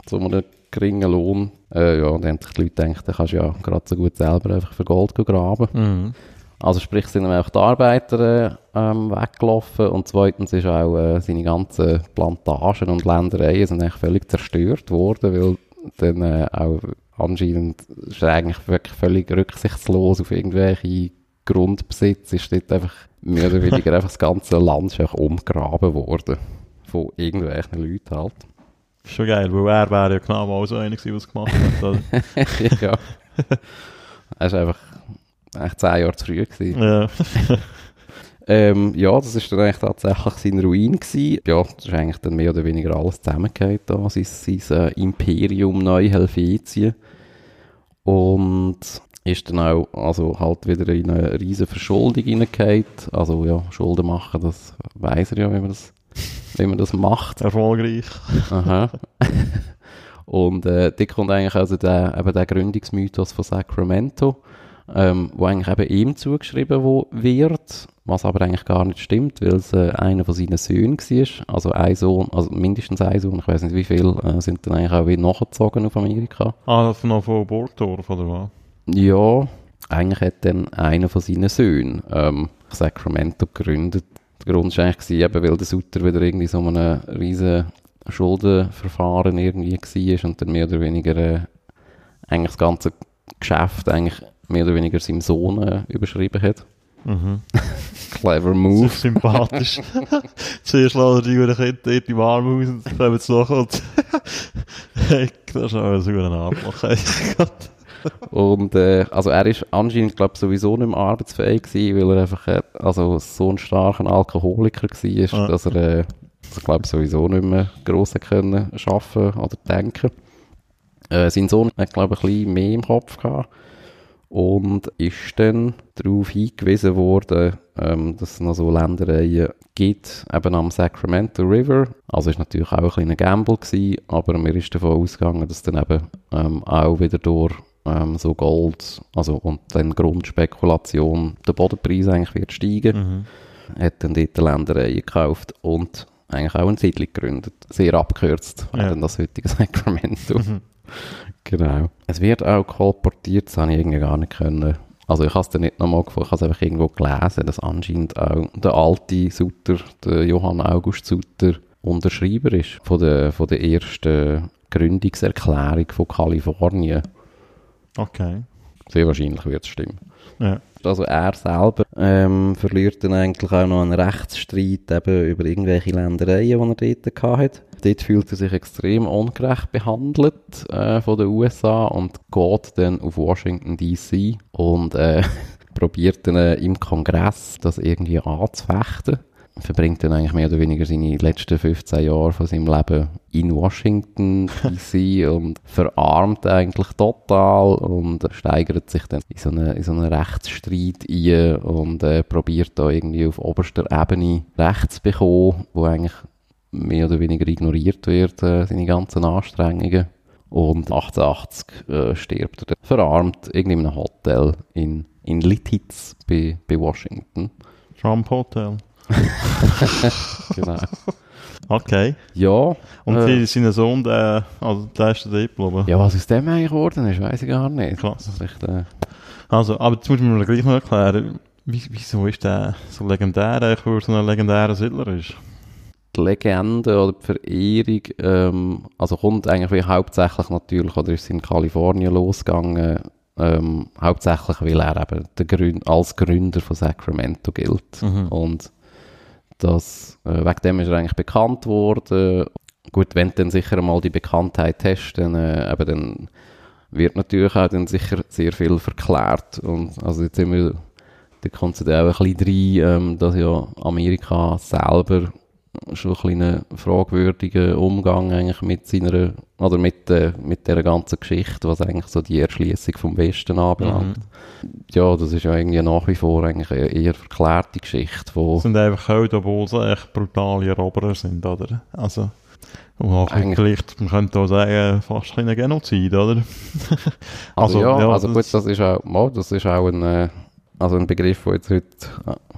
Speaker 2: zu einem geringen Lohn. Äh, ja, und dann haben sich die Leute gedacht, da kannst du ja gerade so gut selber einfach für Gold graben.
Speaker 1: Mhm.
Speaker 2: Also sprich, sind auch die Arbeiter äh, ähm, weggelaufen und zweitens ist auch äh, seine ganzen Plantagen und Ländereien sind eigentlich völlig zerstört worden, weil dann äh, auch anscheinend ist er eigentlich wirklich völlig rücksichtslos auf irgendwelche Grundbesitz, ist dort einfach mehr oder weniger <laughs> einfach das ganze Land ist einfach umgraben worden von irgendwelchen Leuten halt.
Speaker 1: Ist schon geil, weil er wäre ja genau mal so einer gewesen, es gemacht hat. <laughs>
Speaker 2: ja. Er ist einfach echt zehn Jahre zu früh gewesen.
Speaker 1: ja. <laughs>
Speaker 2: Ähm, ja, das ist dann eigentlich tatsächlich sein Ruin gewesen. Ja, das ist eigentlich dann mehr oder weniger alles zusammengehört da, sein, sein äh, Imperium Neu-Helvetien. Und ist dann auch, also halt wieder in eine riesen Verschuldung hineingehauen. Also ja, Schulden machen, das weiss er ja, wie man das, wie man das macht.
Speaker 1: Erfolgreich.
Speaker 2: Aha. <laughs> Und äh, da kommt eigentlich also der, eben der Gründungsmythos von Sacramento, ähm, wo eigentlich eben ihm zugeschrieben wo wird, was aber eigentlich gar nicht stimmt, weil es äh, einer von seinen Söhnen war. Also ein Sohn, also mindestens ein Sohn, ich weiß nicht wie viele, äh, sind dann eigentlich auch wieder nachgezogen auf Amerika.
Speaker 1: Ah, das noch von Burgdorf, oder was?
Speaker 2: Ja, eigentlich hat dann einer von seinen Söhnen ähm, Sacramento gegründet. Der Grund war eigentlich, eben, weil der Sutter wieder irgendwie so einem riesen Schuldenverfahren irgendwie war und dann mehr oder weniger äh, eigentlich das ganze Geschäft eigentlich mehr oder weniger seinem Sohn äh, überschrieben hat.
Speaker 1: Mhm. <laughs>
Speaker 2: Clever Move.
Speaker 1: sympathisch. <laughs> Zuerst lassen die Kinder dort in die Warme aus und dann kommen sie nachher und <laughs> das ist auch so ein Arschloch.
Speaker 2: Und äh, also er ist anscheinend, glaube sowieso nicht mehr arbeitsfähig gewesen, weil er einfach äh, also so ein starker Alkoholiker war,
Speaker 1: Ja.
Speaker 2: dass er, äh, also, glaube sowieso nicht mehr gross können arbeiten oder denken. Äh, sein Sohn hat, glaube ich, ein bisschen mehr im Kopf gehabt und ist dann darauf hingewiesen worden, ähm, dass es noch so Ländereien gibt, eben am Sacramento River. Also ist natürlich auch ein kleiner Gamble gewesen, aber mir ist davon ausgegangen, dass dann eben ähm, auch wieder durch ähm, so Gold, also und dann Grundspekulation, der Bodenpreis eigentlich wird steigen.
Speaker 1: Mhm.
Speaker 2: Hat dann dort Ländereien gekauft und eigentlich auch eine Siedlung gegründet. Sehr abgekürzt,
Speaker 1: Ja.
Speaker 2: das heutige <laughs> Sacramento.
Speaker 1: Mhm. <laughs>
Speaker 2: Genau. Es wird auch kolportiert, das habe ich irgendwie gar nicht können. Also ich habe es dann nicht nochmal gefunden, ich habe es einfach irgendwo gelesen, dass anscheinend auch der alte Sutter, der Johann August Sutter, Unterschreiber ist von der, von der ersten Gründungserklärung von Kalifornien.
Speaker 1: Okay.
Speaker 2: Sehr wahrscheinlich wird es stimmen.
Speaker 1: Ja.
Speaker 2: Also er selber ähm, verliert dann eigentlich auch noch einen Rechtsstreit eben über irgendwelche Ländereien, die er dort hatte. Dort fühlt er sich extrem ungerecht behandelt äh, von den USA und geht dann auf Washington D.C. und äh, <laughs> probiert dann äh, im Kongress das irgendwie anzufechten. Verbringt dann eigentlich mehr oder weniger seine letzten 15 Jahre von seinem Leben in Washington D.C. <laughs> und verarmt eigentlich total und steigert sich dann in so einen, in so einen Rechtsstreit ein und äh, probiert da irgendwie auf oberster Ebene Recht zu bekommen, wo eigentlich mehr oder weniger ignoriert wird, äh, seine ganzen Anstrengungen. Und 1880 äh, stirbt er dann verarmt irgendwie in einem Hotel in, in Lititz bei, bei Washington.
Speaker 1: Trump Hotel. <laughs>
Speaker 2: Genau.
Speaker 1: Okay.
Speaker 2: ja,
Speaker 1: Und
Speaker 2: Äh.
Speaker 1: äh. sein Sohn, der, also der erste Diplom.
Speaker 2: ja, was aus dem eigentlich geworden ist, weiß ich gar nicht.
Speaker 1: Krass.
Speaker 2: Echt, äh,
Speaker 1: Also, aber jetzt muss man mir gleich noch erklären, wie, wieso ist der so legendär, eigentlich, weil er so ein legendärer Siedler ist?
Speaker 2: die Legende oder die Verehrung, ähm, also kommt eigentlich wie hauptsächlich natürlich, oder ist in Kalifornien losgegangen, ähm, hauptsächlich, weil er eben Grün als Gründer von Sacramento gilt.
Speaker 1: Mhm.
Speaker 2: Und das, äh, wegen dem ist er eigentlich bekannt worden. Gut, wenn du dann sicher mal die Bekanntheit hast, dann, äh, eben dann wird natürlich auch dann sicher sehr viel verklärt. Und also jetzt sind wir, da kommt es dann auch ein bisschen rein, ähm, dass ja Amerika selber schon ein einen fragwürdigen Umgang eigentlich mit seiner, oder mit, äh, mit der ganzen Geschichte, was eigentlich so die Erschließung vom Westen anbelangt. Ja, das ist ja irgendwie nach wie vor eigentlich eine eher verklärte Geschichte, wo
Speaker 1: Das sind einfach Helden, obwohl sie echt brutale Eroberer sind, oder? Also,
Speaker 2: Eigentlich-
Speaker 1: vielleicht, man könnte auch sagen, fast ein Genozid, oder?
Speaker 2: Also, <laughs>
Speaker 1: Also,
Speaker 2: ja,
Speaker 1: ja,
Speaker 2: also
Speaker 1: das-
Speaker 2: gut, das ist auch, das ist auch ein, äh, also ein Begriff, der jetzt heut,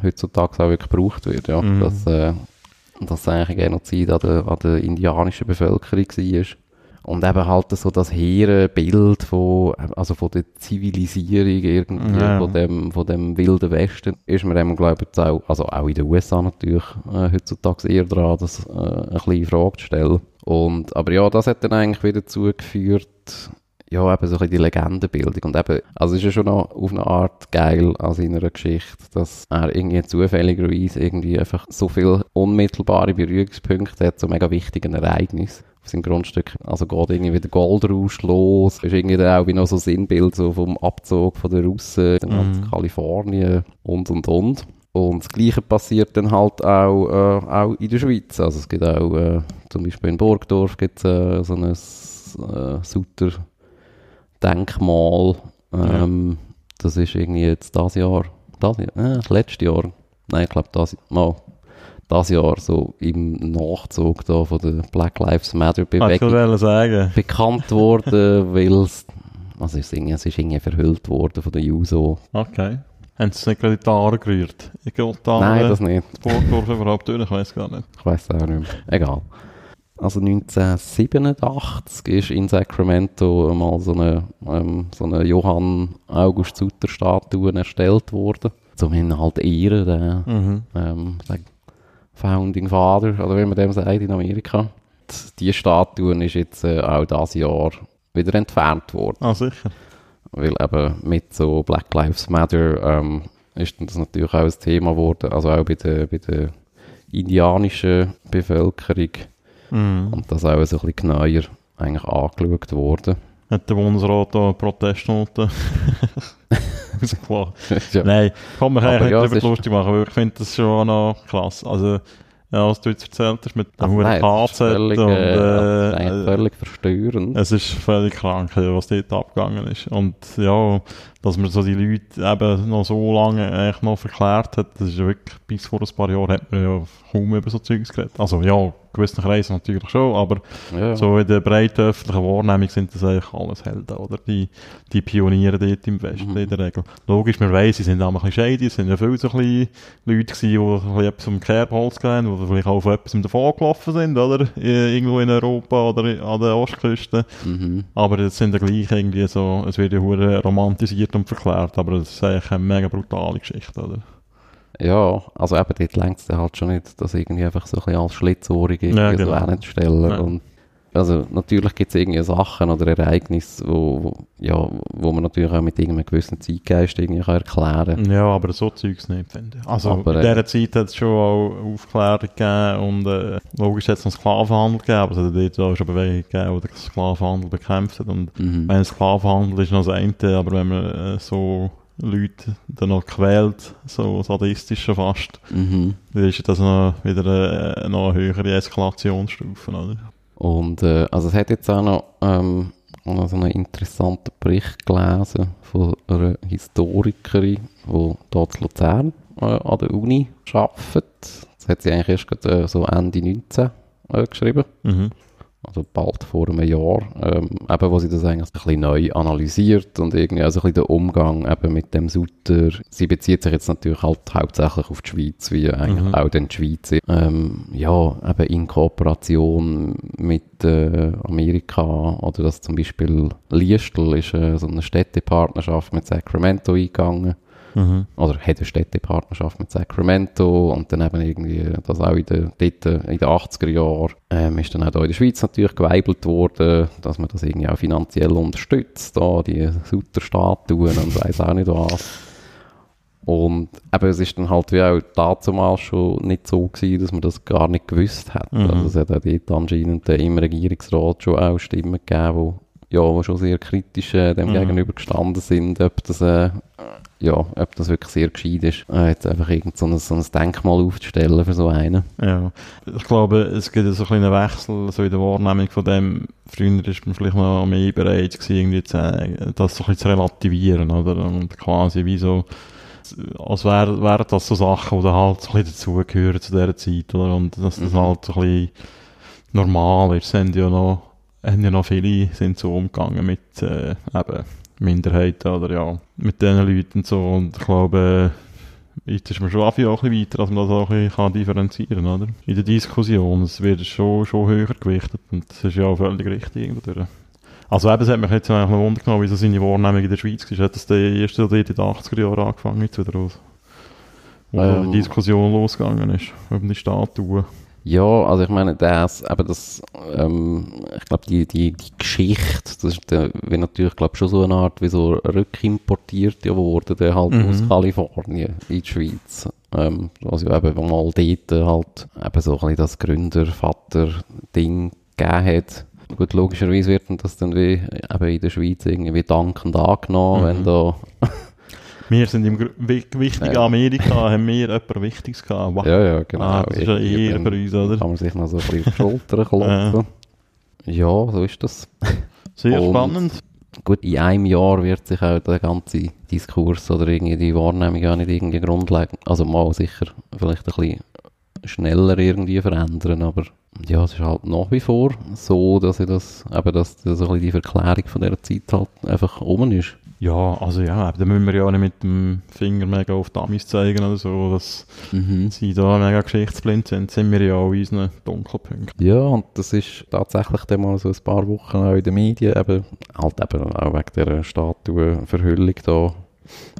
Speaker 2: heutzutage auch wirklich gebraucht wird, ja.
Speaker 1: Mhm.
Speaker 2: Dass, äh, dass es eigentlich ein Genozid an der, an der indianischen Bevölkerung war. Und eben halt so das hehre Bild von, also von der Zivilisierung irgendwie,
Speaker 1: Ja.
Speaker 2: von, dem, von dem wilden Westen, ist mir eben, glaube ich, auch, also auch in den USA natürlich, äh, heutzutage eher dran, das äh, ein bisschen in Frage zu stellen. Und, aber ja, das hat dann eigentlich wieder dazu geführt, ja, eben so ein bisschen die Legendenbildung. Und eben, also es ist ja schon noch auf eine Art geil an seiner Geschichte, dass er irgendwie zufälligerweise irgendwie einfach so viele unmittelbare Berührungspunkte hat zu mega wichtigen Ereignissen auf seinem Grundstück. Also geht irgendwie wieder Goldrausch los. Ist irgendwie dann auch wie noch so Sinnbild so vom Abzug von den Russen in
Speaker 1: Mhm.
Speaker 2: Kalifornien und und und. Und das Gleiche passiert dann halt auch, äh, auch in der Schweiz. Also es gibt auch, äh, zum Beispiel in Burgdorf gibt es äh, so ein äh, Sutter Denkmal. Ähm, Das ist irgendwie jetzt das Jahr, das Jahr, äh, letztes Jahr, nein, ich glaube das, mal, das Jahr so im Nachzug da von der Black Lives Matter
Speaker 1: Ah, ich
Speaker 2: Bewegung bekannt worden, <laughs> weil es, also es ist irgendwie, es ist irgendwie verhüllt worden von der Juso.
Speaker 1: Okay. Haben sie es nicht gerade in die Haare gerührt? Ich gehe da
Speaker 2: Nein, das nicht.
Speaker 1: Burgdorf überhaupt durch, ich weiß gar nicht.
Speaker 2: Ich weiß auch nicht mehr. Egal. Also 1987 ist in Sacramento mal so eine, ähm, so eine Johann August Sutter Statue erstellt worden. Zum ihn halt ehren, den,
Speaker 1: Mhm.
Speaker 2: ähm, den Founding Father, oder wie man dem sagt in Amerika. Die- Die Statue ist jetzt äh, auch dieses Jahr wieder entfernt worden.
Speaker 1: Ah, sicher.
Speaker 2: Weil eben mit so Black Lives Matter ähm, ist das natürlich auch ein Thema geworden, also auch bei der, bei der indianischen Bevölkerung
Speaker 1: Mhm.
Speaker 2: und das auch so ein bisschen genauer eigentlich angeschaut worden.
Speaker 1: Hat der Bundesrat da Protestnoten <laughs> rausgelassen? <laughs>
Speaker 2: ja.
Speaker 1: Nein, kann man eigentlich
Speaker 2: ja,
Speaker 1: nicht darüber lustig machen, weil ich finde das schon noch krass. Also, ja, was du jetzt erzählt hast mit dem hohen KZ
Speaker 2: völlig,
Speaker 1: und
Speaker 2: äh,
Speaker 1: äh,
Speaker 2: völlig verstörend.
Speaker 1: es ist völlig krank, was dort abgegangen ist. Und ja, dass man so die Leute eben noch so lange eigentlich noch verklärt hat, das ist ja wirklich, bis vor ein paar Jahren hat man ja kaum über so Zeugs geredet. Also ja, gewissen Kreisen natürlich schon, aber
Speaker 2: ja.
Speaker 1: so in der breiten öffentlichen Wahrnehmung sind das eigentlich alles Helden, oder? Die, die Pioniere dort im Westen
Speaker 2: Mhm.
Speaker 1: in der Regel. Logisch, man weiss, sie sind auch ein bisschen shady, es sind ja viele so ein bisschen Leute gewesen, die so ein bisschen etwas um Kerbholz gehen, die vielleicht auch von etwas davon gelaufen sind, oder? Irgendwo in Europa oder an der Ostküste.
Speaker 2: Mhm.
Speaker 1: Aber das sind ja gleich irgendwie so, es wird ja romantisiert und verklärt, aber das ist eigentlich eine mega brutale Geschichte, oder?
Speaker 2: Ja, also eben dort längt es halt schon nicht, das irgendwie einfach so ein bisschen als Schlitzohrig irgendwie
Speaker 1: Ja,
Speaker 2: so
Speaker 1: genau.
Speaker 2: hinzustellen.
Speaker 1: Ja.
Speaker 2: Und also natürlich gibt es irgendwie Sachen oder Ereignisse, wo, wo, ja, wo man natürlich auch mit irgendeinem gewissen Zeitgeist irgendwie kann erklären kann.
Speaker 1: Ja, aber so Zeugs nicht, finde ich. Also
Speaker 2: Aber,
Speaker 1: in
Speaker 2: äh,
Speaker 1: dieser Zeit hat es schon auch Aufklärung gegeben und äh, logisch hat es noch Sklavenhandel gegeben, aber es hat dort auch schon Bewegung gegeben, die den Sklavenhandel bekämpft hat. Und
Speaker 2: Mhm.
Speaker 1: wenn Sklavenhandel ist noch das eine, aber wenn man äh, so Leute dann noch quält, so sadistisch schon fast,
Speaker 2: Mhm.
Speaker 1: dann ist das noch wieder äh, noch eine höhere Eskalationsstufe, oder?
Speaker 2: Und äh, also es hat jetzt auch noch, ähm, so einen interessanten Bericht gelesen von einer Historikerin, die dort in Luzern äh, an der Uni arbeitet. Das hat sie eigentlich erst gerade, äh, so Ende 19 äh, geschrieben.
Speaker 1: Mhm.
Speaker 2: Also bald vor einem Jahr, ähm, eben, wo sie das eigentlich ein bisschen neu analysiert und irgendwie also ein bisschen den Umgang eben mit dem Sutter. Sie bezieht sich jetzt natürlich halt hauptsächlich auf die Schweiz, wie eigentlich
Speaker 1: Mhm.
Speaker 2: auch die Schweiz. Ähm, ja, eben in Kooperation mit äh, Amerika oder dass zum Beispiel Liestl ist äh, so eine Städtepartnerschaft mit Sacramento eingegangen
Speaker 1: Mhm.
Speaker 2: oder hat eine Städtepartnerschaft mit Sacramento und dann eben irgendwie das auch in den, dort in den 80er Jahren ähm, ist dann auch da in der Schweiz natürlich geweibelt worden, dass man das irgendwie auch finanziell unterstützt, da die Sutter-Statuen und weiss auch nicht was. Und eben, es ist dann halt wie auch dazumal schon nicht so gewesen, dass man das gar nicht gewusst hat.
Speaker 1: Mhm.
Speaker 2: Also es hat auch dort anscheinend im Regierungsrat schon auch Stimmen gegeben, ja, wo schon sehr kritisch äh, dem
Speaker 1: Mhm.
Speaker 2: gegenüber gestanden sind, ob das, äh, ja, ob das wirklich sehr gescheit ist, äh, jetzt einfach irgend so ein, so ein Denkmal aufzustellen für so einen.
Speaker 1: Ja, ich glaube, es gibt so ein kleinen Wechsel so in der Wahrnehmung von dem. Früher ist man vielleicht noch mehr bereit gewesen, irgendwie zu, sagen, das so ein bisschen zu relativieren, oder? Und quasi wie so, als wären wären das so Sachen, die dann halt so ein bisschen dazugehören zu dieser Zeit, oder? Und dass das
Speaker 2: Mhm.
Speaker 1: halt so ein bisschen normal ist. Haben ja noch, haben ja noch viele sind so umgegangen mit, äh, eben Minderheiten, oder ja, mit diesen Leuten und so. Und ich glaube, Jetzt ist man schon auch ein bisschen weiter, dass man das auch ein bisschen differenzieren kann, oder? In der Diskussion, es wird schon, schon höher gewichtet und das ist ja auch völlig richtig irgendwo. Also eben, es hat mich jetzt eigentlich noch Wunder genommen, wie so seine Wahrnehmung in der Schweiz war. Hat das der erste in den 80er Jahren angefangen jetzt wieder aus? Wo
Speaker 2: Ähm.
Speaker 1: die Diskussion losgegangen ist, über die Statuen.
Speaker 2: Ja, also ich meine, das, aber das, ähm, ich glaube, die, die, die Geschichte, das ist der, wie natürlich, glaube schon so eine Art, wie so rückimportiert ja worden, der halt
Speaker 1: Mhm.
Speaker 2: aus Kalifornien in die Schweiz. Ähm, ja eben mal dort halt eben so ein bisschen das Gründer-Vater-Ding gegeben hat. Gut, logischerweise wird das dann wie eben in der Schweiz irgendwie dankend angenommen,
Speaker 1: Mhm.
Speaker 2: wenn da,
Speaker 1: Wir sind im wichtigen
Speaker 2: Ja.
Speaker 1: Amerika, haben wir etwas Wichtiges gehabt. Wow.
Speaker 2: ja, ja, genau.
Speaker 1: Ah, das ist ja eher
Speaker 2: dann
Speaker 1: für uns, oder?
Speaker 2: Kann man sich noch so ein bisschen auf die Schulter klopfen. <laughs> ja, so ist das.
Speaker 1: Sehr
Speaker 2: Und-
Speaker 1: spannend.
Speaker 2: Gut, in einem Jahr wird sich auch der ganze Diskurs oder irgendwie die Wahrnehmung auch nicht irgendwie grundlegend, also mal sicher vielleicht ein bisschen schneller irgendwie verändern, aber ja, es ist halt nach wie vor so, dass ich das, eben, dass das so ein bisschen die Verklärung von dieser Zeit halt einfach oben ist.
Speaker 1: Ja, also ja, da müssen wir ja auch nicht mit dem Finger mega auf die Amis zeigen oder so, dass
Speaker 2: Mhm.
Speaker 1: sie da mega geschichtsblind sind, sind wir ja auch in unseren Dunkelpunkten.
Speaker 2: Ja, und das ist tatsächlich dann mal so ein paar Wochen auch in den Medien, eben, halt eben auch wegen dieser Statuenverhüllung da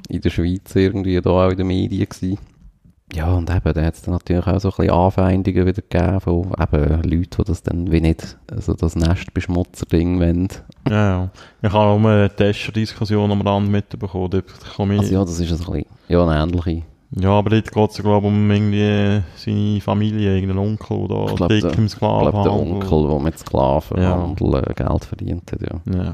Speaker 2: in der Schweiz irgendwie da auch in den Medien gewesen. Ja, und eben, da hat es natürlich auch so ein bisschen Anfeindungen wieder gegeben von eben Leuten, die das dann wie nicht, also das Nestbeschmutzer-Ding wollen.
Speaker 1: Ja, ja. Ich habe auch eine Testerdiskussion am Rand mitbekommen, dort komme ich...
Speaker 2: Also ja, das ist ein bisschen, ja, eine ähnliche.
Speaker 1: Ja, aber dort geht es, glaube ich, um irgendwie seine Familie, irgendeinen Onkel, der
Speaker 2: Ich glaub,
Speaker 1: dick im
Speaker 2: Ich glaube, der
Speaker 1: Sklavenhandel.
Speaker 2: Onkel, der mit Sklavenhandel äh, Geld verdient hat, ja.
Speaker 1: Ja.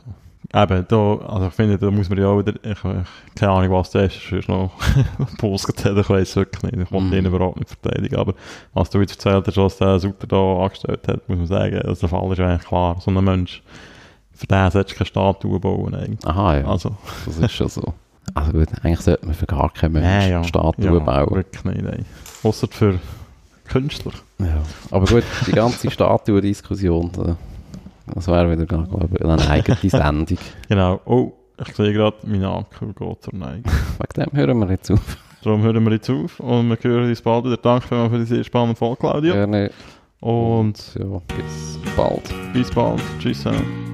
Speaker 1: Eben, da, also ich finde, da muss man ja auch wieder, ich, ich keine Ahnung, was der ist, sonst noch <laughs> hat, ich weiß wirklich nicht, ich wollte
Speaker 2: Mhm.
Speaker 1: ihn überhaupt nicht verteidigen, aber was du jetzt erzählt hast, was der Sutter da angestellt hat, muss man sagen, also der Fall ist eigentlich klar, so ein Mensch, für den solltest du keine Statue bauen eigentlich.
Speaker 2: Aha, ja,
Speaker 1: Also,
Speaker 2: das ist schon so. Also gut, eigentlich sollte man für gar keinen Menschen Statuen
Speaker 1: ja,
Speaker 2: bauen.
Speaker 1: wirklich nicht, nein. Ausser für Künstler.
Speaker 2: Ja. Aber gut, die ganze Statuen-Diskussion, da- das wäre wieder, glaube ich, eine eigene Sendung. <laughs>
Speaker 1: Genau, oh, ich sehe gerade, mein Akku geht zur Neigung. <laughs>
Speaker 2: Wegen dem hören wir jetzt auf.
Speaker 1: Darum hören wir jetzt auf und wir hören uns bald wieder. Danke für die sehr spannende Folge, Claudia.
Speaker 2: Gerne.
Speaker 1: Und
Speaker 2: ja, bis bald.
Speaker 1: bis bald. Tschüss. zusammen.